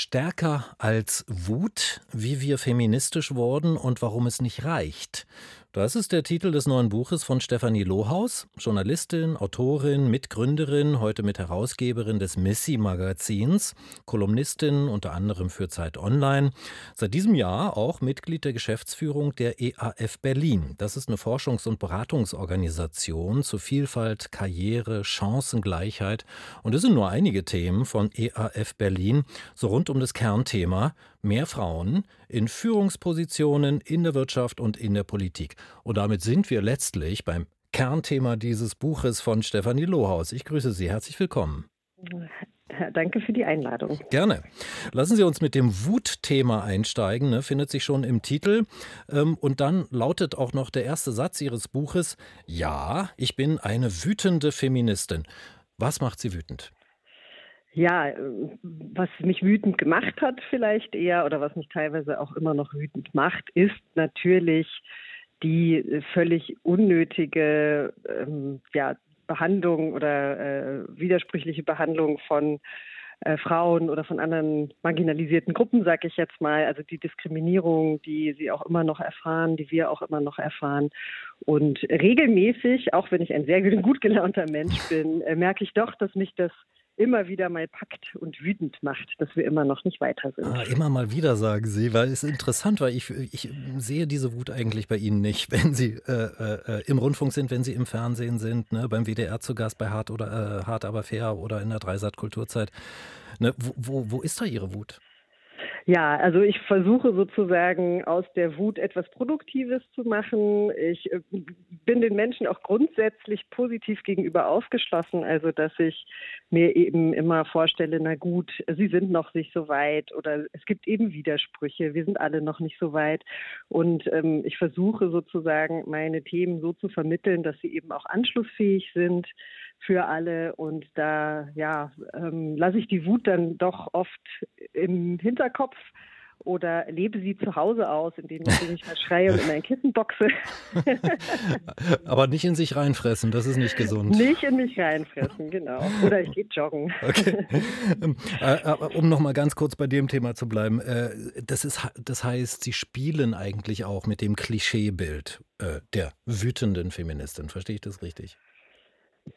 Stärker als Wut, wie wir feministisch wurden und warum es nicht reicht. Das ist der Titel des neuen Buches von Stefanie Lohaus, Journalistin, Autorin, Mitgründerin, heute mit Herausgeberin des Missy-Magazins, Kolumnistin unter anderem für Zeit Online. Seit diesem Jahr auch Mitglied der Geschäftsführung der EAF Berlin. Das ist eine Forschungs- und Beratungsorganisation zu Vielfalt, Karriere, Chancengleichheit. Und es sind nur einige Themen von EAF Berlin, so rund um das Kernthema mehr Frauen in Führungspositionen in der Wirtschaft und in der Politik. Und damit sind wir letztlich beim Kernthema dieses Buches von Stefanie Lohaus. Ich grüße Sie. Herzlich willkommen. Danke für die Einladung. Gerne. Lassen Sie uns mit dem Wutthema einsteigen, ne, findet sich schon im Titel. Ähm, und dann lautet auch noch der erste Satz Ihres Buches, ja, ich bin eine wütende Feministin. Was macht Sie wütend? Ja, äh, was mich wütend gemacht hat vielleicht eher oder was mich teilweise auch immer noch wütend macht, ist natürlich die äh, völlig unnötige ähm, ja, Behandlung oder äh, widersprüchliche Behandlung von äh, Frauen oder von anderen marginalisierten Gruppen, sage ich jetzt mal. Also die Diskriminierung, die sie auch immer noch erfahren, die wir auch immer noch erfahren. Und regelmäßig, auch wenn ich ein sehr gut gelaunter Mensch bin, merke ich doch, dass mich das immer wieder mal packt und wütend macht, dass wir immer noch nicht weiter sind. Ah, immer mal wieder, sagen Sie, weil es ist interessant, weil ich, ich sehe diese Wut eigentlich bei Ihnen nicht, wenn Sie äh, äh, im Rundfunk sind, wenn Sie im Fernsehen sind, ne, beim WDR zu Gast bei Hart oder äh, Hart aber fair oder in der Dreisat Kulturzeit. Ne, wo, wo, wo ist da Ihre Wut? Ja, also ich versuche sozusagen aus der Wut etwas Produktives zu machen. Ich äh, bin den Menschen auch grundsätzlich positiv gegenüber aufgeschlossen, also dass ich mir eben immer vorstelle, na gut, sie sind noch nicht so weit oder es gibt eben Widersprüche, wir sind alle noch nicht so weit. Und ähm, ich versuche sozusagen meine Themen so zu vermitteln, dass sie eben auch anschlussfähig sind für alle. Und da ja, ähm, lasse ich die Wut dann doch oft im Hinterkopf oder lebe sie zu Hause aus, indem ich mich verschreie und in mein Kissen boxe. Aber nicht in sich reinfressen, das ist nicht gesund. Nicht in mich reinfressen, genau. Oder ich gehe joggen. Okay. Ähm, äh, äh, um noch mal ganz kurz bei dem Thema zu bleiben, äh, das, ist, das heißt, Sie spielen eigentlich auch mit dem Klischeebild der wütenden Feministin. Verstehe ich das richtig?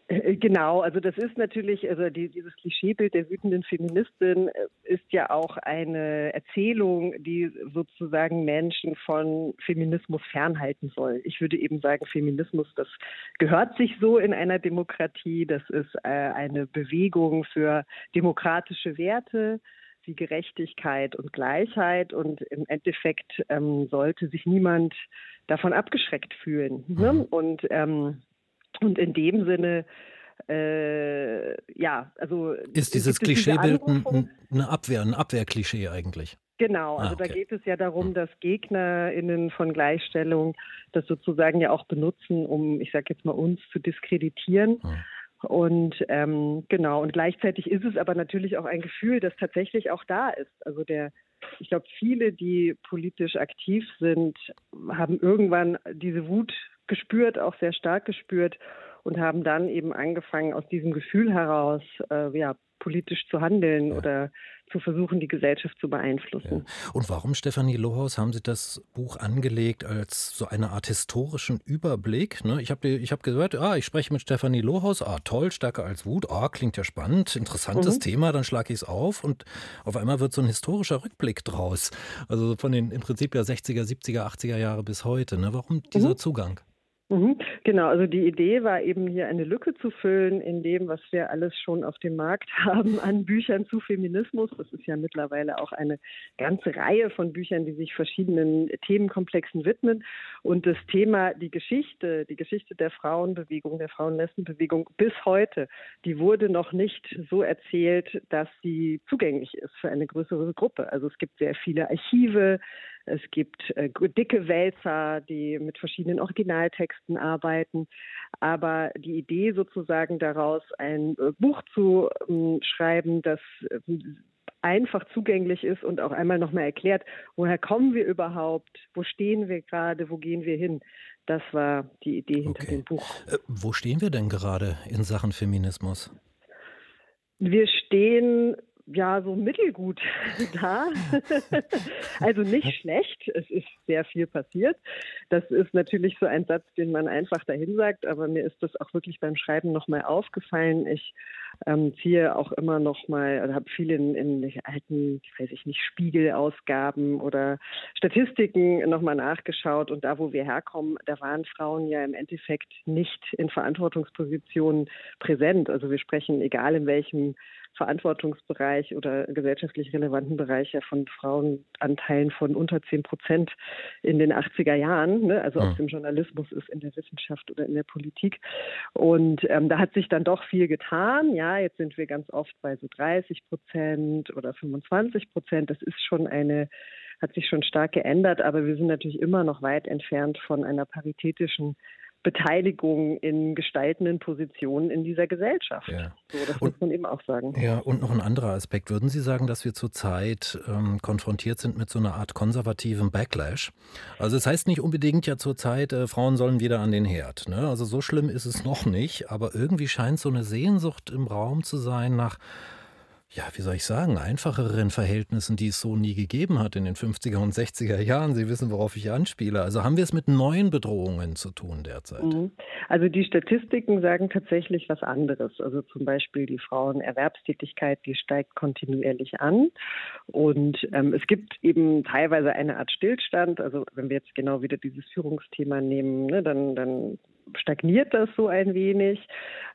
Äh, genau, also das ist natürlich, also die, dieses Klischeebild der wütenden Feministin äh, ist ja auch eine Erzählung, die sozusagen Menschen von Feminismus fernhalten soll. Ich würde eben sagen, Feminismus, das gehört sich so in einer Demokratie. Das ist äh, eine Bewegung für demokratische Werte wie Gerechtigkeit und Gleichheit und im Endeffekt ähm, sollte sich niemand davon abgeschreckt fühlen. Ne? Mhm. Und ähm, und in dem Sinne, äh, ja, also. Ist dieses Klischeebild ein, eine Abwehr, ein Abwehrklischee eigentlich? Genau, also ah, okay. da geht es ja darum, hm. dass GegnerInnen von Gleichstellung das sozusagen ja auch benutzen, um, ich sage jetzt mal, uns zu diskreditieren. Hm. Und ähm, genau, und gleichzeitig ist es aber natürlich auch ein Gefühl, das tatsächlich auch da ist. Also der, ich glaube, viele, die politisch aktiv sind, haben irgendwann diese Wut gespürt, auch sehr stark gespürt und haben dann eben angefangen, aus diesem Gefühl heraus äh, ja, politisch zu handeln ja. oder zu versuchen, die Gesellschaft zu beeinflussen. Ja. Und warum, Stefanie Lohaus, haben Sie das Buch angelegt als so eine Art historischen Überblick? Ne? Ich habe ich hab gehört, ah, ich spreche mit Stefanie Lohaus, ah, toll, stärker als Wut, ah, klingt ja spannend, interessantes mhm. Thema, dann schlage ich es auf und auf einmal wird so ein historischer Rückblick draus. Also von den im Prinzip ja 60er, 70er, 80er Jahre bis heute. Ne? Warum dieser mhm. Zugang? Mhm. Genau, also die Idee war eben hier eine Lücke zu füllen in dem, was wir alles schon auf dem Markt haben an Büchern zu Feminismus. Das ist ja mittlerweile auch eine ganze Reihe von Büchern, die sich verschiedenen Themenkomplexen widmen. Und das Thema, die Geschichte, die Geschichte der Frauenbewegung, der Frauenlesbenbewegung bis heute, die wurde noch nicht so erzählt, dass sie zugänglich ist für eine größere Gruppe. Also es gibt sehr viele Archive, es gibt äh, dicke Wälzer, die mit verschiedenen Originaltexten arbeiten. Aber die Idee sozusagen daraus, ein äh, Buch zu ähm, schreiben, das äh, einfach zugänglich ist und auch einmal nochmal erklärt, woher kommen wir überhaupt, wo stehen wir gerade, wo gehen wir hin. Das war die Idee hinter okay. dem Buch. Äh, wo stehen wir denn gerade in Sachen Feminismus? Wir stehen ja so mittelgut da. also nicht schlecht. Es ist sehr viel passiert. Das ist natürlich so ein Satz, den man einfach dahin sagt, aber mir ist das auch wirklich beim Schreiben nochmal aufgefallen. Ich ähm, ziehe auch immer noch mal, also habe viel in, in alten, weiß ich nicht, Spiegelausgaben oder Statistiken nochmal nachgeschaut und da, wo wir herkommen, da waren Frauen ja im Endeffekt nicht in Verantwortungspositionen präsent. Also wir sprechen, egal in welchem Verantwortungsbereich oder gesellschaftlich relevanten Bereich ja von Frauenanteilen von unter 10 Prozent in den 80er Jahren, ne? also ob es im Journalismus ist, in der Wissenschaft oder in der Politik. Und ähm, da hat sich dann doch viel getan. Ja, jetzt sind wir ganz oft bei so 30 Prozent oder 25 Prozent. Das ist schon eine hat sich schon stark geändert, aber wir sind natürlich immer noch weit entfernt von einer paritätischen Beteiligung in gestaltenden Positionen in dieser Gesellschaft. Ja. So, das und, muss man eben auch sagen. Ja, und noch ein anderer Aspekt. Würden Sie sagen, dass wir zurzeit ähm, konfrontiert sind mit so einer Art konservativen Backlash? Also es das heißt nicht unbedingt ja zurzeit, äh, Frauen sollen wieder an den Herd. Ne? Also so schlimm ist es noch nicht, aber irgendwie scheint so eine Sehnsucht im Raum zu sein nach ja, wie soll ich sagen, einfacheren Verhältnissen, die es so nie gegeben hat in den 50er und 60er Jahren. Sie wissen, worauf ich anspiele. Also haben wir es mit neuen Bedrohungen zu tun derzeit? Mhm. Also die Statistiken sagen tatsächlich was anderes. Also zum Beispiel die Frauenerwerbstätigkeit, die steigt kontinuierlich an. Und ähm, es gibt eben teilweise eine Art Stillstand. Also wenn wir jetzt genau wieder dieses Führungsthema nehmen, ne, dann, dann stagniert das so ein wenig.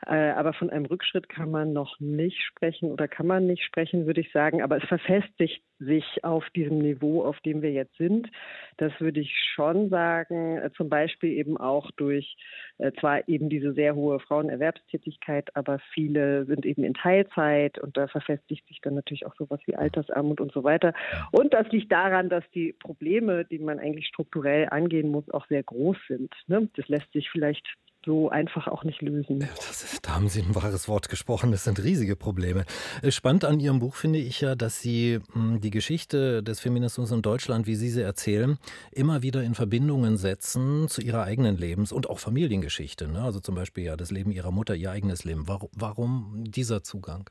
Äh, aber von einem Rückschritt kann man noch nicht sprechen oder kann man nicht sprechen, würde ich sagen. Aber es verfestigt sich auf diesem Niveau, auf dem wir jetzt sind. Das würde ich schon sagen. Äh, zum Beispiel eben auch durch äh, zwar eben diese sehr hohe Frauenerwerbstätigkeit, aber viele sind eben in Teilzeit und da verfestigt sich dann natürlich auch sowas wie Altersarmut und so weiter. Und das liegt daran, dass die Probleme, die man eigentlich strukturell angehen muss, auch sehr groß sind. Ne? Das lässt sich vielleicht so einfach auch nicht lösen. Ist, da haben Sie ein wahres Wort gesprochen. Das sind riesige Probleme. Äh, spannend an Ihrem Buch finde ich ja, dass Sie hm, die Geschichte des Feminismus in Deutschland, wie Sie sie erzählen, immer wieder in Verbindungen setzen zu Ihrer eigenen Lebens- und auch Familiengeschichte. Ne? Also zum Beispiel ja das Leben Ihrer Mutter, Ihr eigenes Leben. Warum, warum dieser Zugang?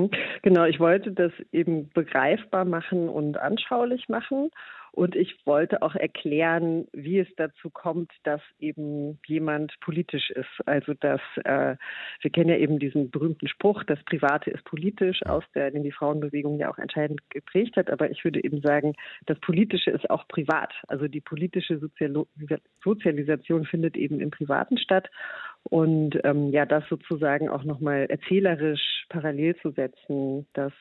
Hm, genau, ich wollte das eben begreifbar machen und anschaulich machen. Und ich wollte auch erklären, wie es dazu kommt, dass eben jemand politisch ist. Also dass äh, wir kennen ja eben diesen berühmten Spruch, das Private ist politisch, aus der, den die Frauenbewegung ja auch entscheidend geprägt hat. Aber ich würde eben sagen, das Politische ist auch privat. Also die politische Sozial Sozialisation findet eben im Privaten statt. Und ähm, ja, das sozusagen auch nochmal erzählerisch parallel zu setzen, das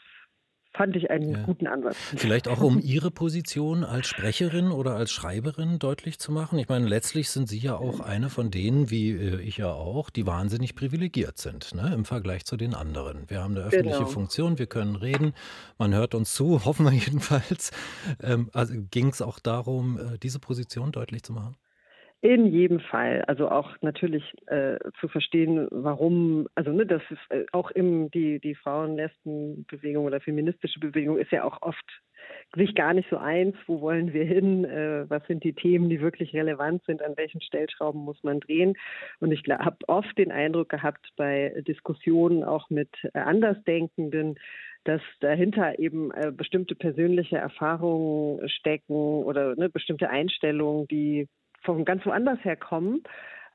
fand ich einen ja. guten Ansatz. Vielleicht auch, um Ihre Position als Sprecherin oder als Schreiberin deutlich zu machen. Ich meine, letztlich sind Sie ja auch eine von denen, wie äh, ich ja auch, die wahnsinnig privilegiert sind ne, im Vergleich zu den anderen. Wir haben eine öffentliche genau. Funktion, wir können reden, man hört uns zu, hoffen wir jedenfalls. Ähm, also ging es auch darum, äh, diese Position deutlich zu machen? In jedem Fall. Also auch natürlich äh, zu verstehen, warum, also ne, das ist äh, auch im die, die Frauen-Lesben-Bewegung oder feministische Bewegung ist ja auch oft sich gar nicht so eins, wo wollen wir hin, äh, was sind die Themen, die wirklich relevant sind, an welchen Stellschrauben muss man drehen. Und ich habe oft den Eindruck gehabt bei Diskussionen auch mit äh, Andersdenkenden, dass dahinter eben äh, bestimmte persönliche Erfahrungen stecken oder ne, bestimmte Einstellungen, die von ganz woanders herkommen,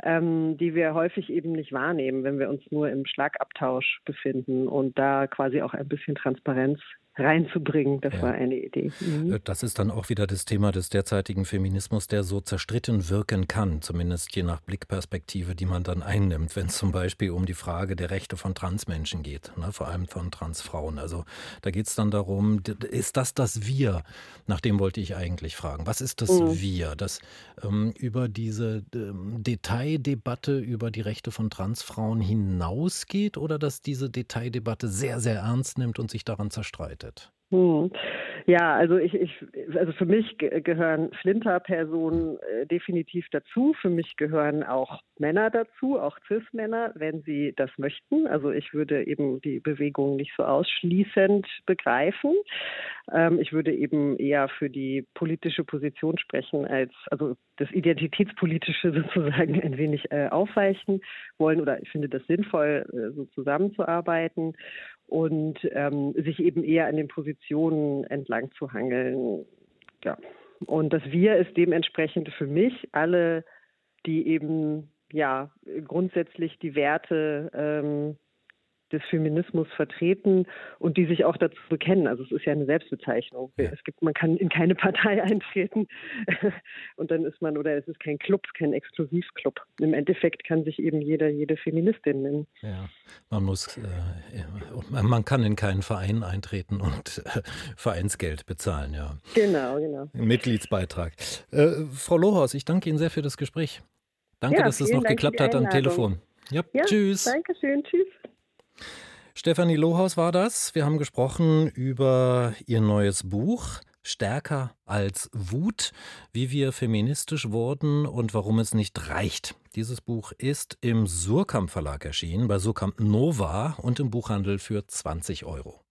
ähm, die wir häufig eben nicht wahrnehmen, wenn wir uns nur im Schlagabtausch befinden und da quasi auch ein bisschen Transparenz reinzubringen. Das ja. war eine Idee. Mhm. Äh, das ist dann auch wieder das Thema des derzeitigen Feminismus, der so zerstritten wirken kann, zumindest je nach Blickperspektive, die man dann einnimmt, wenn es zum Beispiel um die Frage der Rechte von Transmenschen geht, ne, vor allem von Transfrauen. Also da geht es dann darum, ist das das Wir? Nach dem wollte ich eigentlich fragen. Was ist das mhm. Wir, das ähm, über diese ähm, Detaildebatte über die Rechte von Transfrauen hinausgeht oder dass diese Detaildebatte sehr, sehr ernst nimmt und sich daran zerstreitet? Hm. Ja, also ich, ich also für mich gehören Flinter-Personen äh, definitiv dazu. Für mich gehören auch Männer dazu, auch Cis-Männer, wenn sie das möchten. Also ich würde eben die Bewegung nicht so ausschließend begreifen. Ähm, ich würde eben eher für die politische Position sprechen, als also das Identitätspolitische sozusagen ein wenig äh, aufweichen wollen oder ich finde das sinnvoll, äh, so zusammenzuarbeiten und ähm, sich eben eher an den Positionen entlang zu hangeln. Ja. Und das Wir ist dementsprechend für mich alle, die eben ja grundsätzlich die Werte ähm, des Feminismus vertreten und die sich auch dazu bekennen. Also es ist ja eine Selbstbezeichnung. Ja. Es gibt, man kann in keine Partei eintreten und dann ist man, oder es ist kein Club, kein Exklusivclub. Im Endeffekt kann sich eben jeder, jede Feministin nennen. Ja, man muss, äh, man kann in keinen Verein eintreten und äh, Vereinsgeld bezahlen, ja. Genau, genau. Mitgliedsbeitrag. Äh, Frau Lohaus, ich danke Ihnen sehr für das Gespräch. Danke, ja, dass es noch Dank geklappt hat am Telefon. Ja, ja tschüss. Danke schön, tschüss. Stefanie Lohaus war das. Wir haben gesprochen über ihr neues Buch Stärker als Wut, wie wir feministisch wurden und warum es nicht reicht. Dieses Buch ist im Surkamp Verlag erschienen, bei Surkamp Nova und im Buchhandel für 20 Euro.